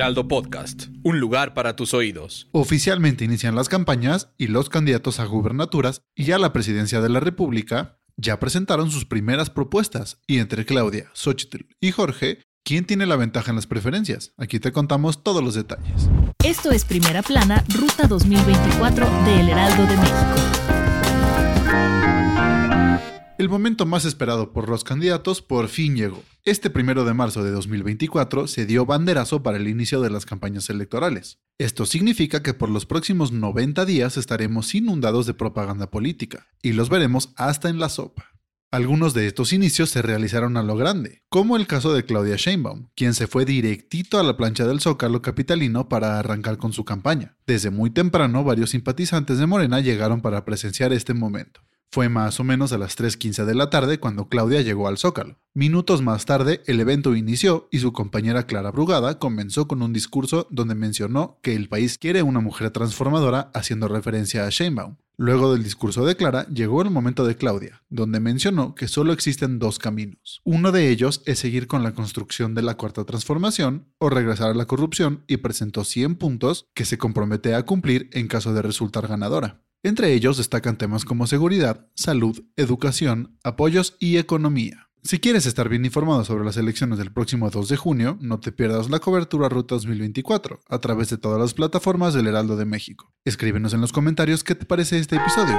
Heraldo Podcast, un lugar para tus oídos. Oficialmente inician las campañas y los candidatos a gubernaturas y a la presidencia de la República ya presentaron sus primeras propuestas y entre Claudia, Xochitl y Jorge ¿Quién tiene la ventaja en las preferencias? Aquí te contamos todos los detalles. Esto es Primera Plana, Ruta 2024 de El Heraldo de México. El momento más esperado por los candidatos por fin llegó. Este primero de marzo de 2024 se dio banderazo para el inicio de las campañas electorales. Esto significa que por los próximos 90 días estaremos inundados de propaganda política, y los veremos hasta en la sopa. Algunos de estos inicios se realizaron a lo grande, como el caso de Claudia Sheinbaum, quien se fue directito a la plancha del Zócalo capitalino para arrancar con su campaña. Desde muy temprano, varios simpatizantes de Morena llegaron para presenciar este momento. Fue más o menos a las 3.15 de la tarde cuando Claudia llegó al Zócalo. Minutos más tarde, el evento inició y su compañera Clara Brugada comenzó con un discurso donde mencionó que el país quiere una mujer transformadora haciendo referencia a Sheinbaum. Luego del discurso de Clara, llegó el momento de Claudia, donde mencionó que solo existen dos caminos. Uno de ellos es seguir con la construcción de la cuarta transformación o regresar a la corrupción y presentó 100 puntos que se compromete a cumplir en caso de resultar ganadora. Entre ellos destacan temas como seguridad, salud, educación, apoyos y economía. Si quieres estar bien informado sobre las elecciones del próximo 2 de junio, no te pierdas la cobertura Ruta 2024 a través de todas las plataformas del Heraldo de México. Escríbenos en los comentarios qué te parece este episodio.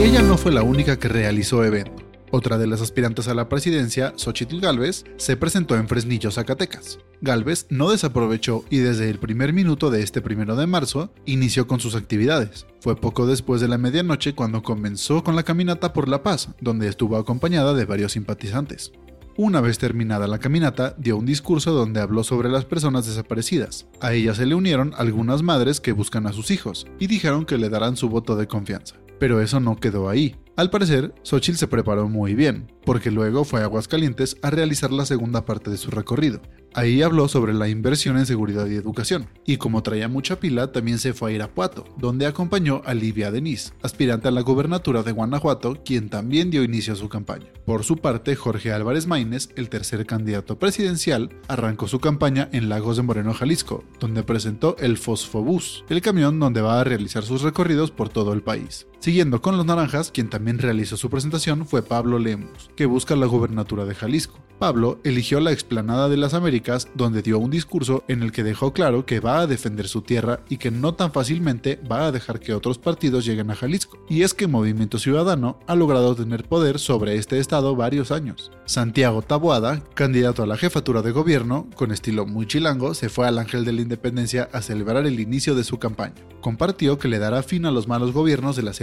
Ella no fue la única que realizó evento. Otra de las aspirantes a la presidencia, Xochitl Galvez, se presentó en Fresnillo, Zacatecas. Galvez no desaprovechó y desde el primer minuto de este primero de marzo inició con sus actividades. Fue poco después de la medianoche cuando comenzó con la caminata por La Paz, donde estuvo acompañada de varios simpatizantes. Una vez terminada la caminata, dio un discurso donde habló sobre las personas desaparecidas. A ella se le unieron algunas madres que buscan a sus hijos y dijeron que le darán su voto de confianza. Pero eso no quedó ahí. Al parecer, Xochitl se preparó muy bien, porque luego fue a Aguascalientes a realizar la segunda parte de su recorrido. Ahí habló sobre la inversión en seguridad y educación, y como traía mucha pila, también se fue a Irapuato, donde acompañó a Livia Denis, aspirante a la gubernatura de Guanajuato, quien también dio inicio a su campaña. Por su parte, Jorge Álvarez Maínez, el tercer candidato presidencial, arrancó su campaña en Lagos de Moreno, Jalisco, donde presentó el Fosfobús, el camión donde va a realizar sus recorridos por todo el país. Siguiendo con los naranjas, quien también realizó su presentación fue Pablo Lemus, que busca la gubernatura de Jalisco. Pablo eligió la explanada de las Américas donde dio un discurso en el que dejó claro que va a defender su tierra y que no tan fácilmente va a dejar que otros partidos lleguen a Jalisco. Y es que Movimiento Ciudadano ha logrado tener poder sobre este estado varios años. Santiago Taboada, candidato a la jefatura de gobierno, con estilo muy chilango, se fue al Ángel de la Independencia a celebrar el inicio de su campaña. Compartió que le dará fin a los malos gobiernos de la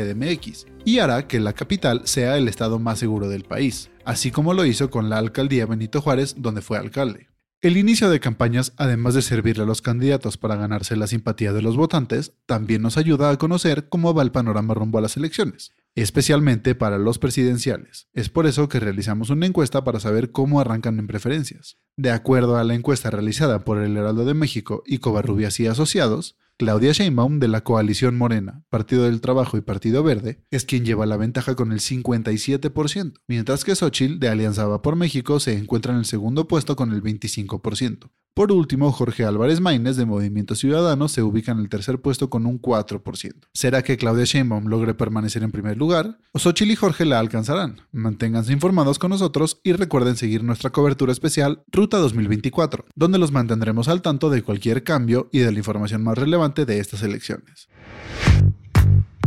Y hará que la capital sea el estado más seguro del país así como lo hizo con la alcaldía Benito Juárez, donde fue alcalde. El inicio de campañas, además de servirle a los candidatos para ganarse la simpatía de los votantes, también nos ayuda a conocer cómo va el panorama rumbo a las elecciones, especialmente para los presidenciales. Es por eso que realizamos una encuesta para saber cómo arrancan en preferencias. De acuerdo a la encuesta realizada por el Heraldo de México y Covarrubias y Asociados, Claudia Sheinbaum de la coalición Morena, Partido del Trabajo y Partido Verde es quien lleva la ventaja con el 57%, mientras que Xochitl de Alianza Va por México se encuentra en el segundo puesto con el 25%. Por último, Jorge Álvarez Maínez de Movimiento Ciudadano se ubica en el tercer puesto con un 4%. ¿Será que Claudia Sheinbaum logre permanecer en primer lugar? ¿O Xochitl y Jorge la alcanzarán? Manténganse informados con nosotros y recuerden seguir nuestra cobertura especial Ruta 2024, donde los mantendremos al tanto de cualquier cambio y de la información más relevante de estas elecciones.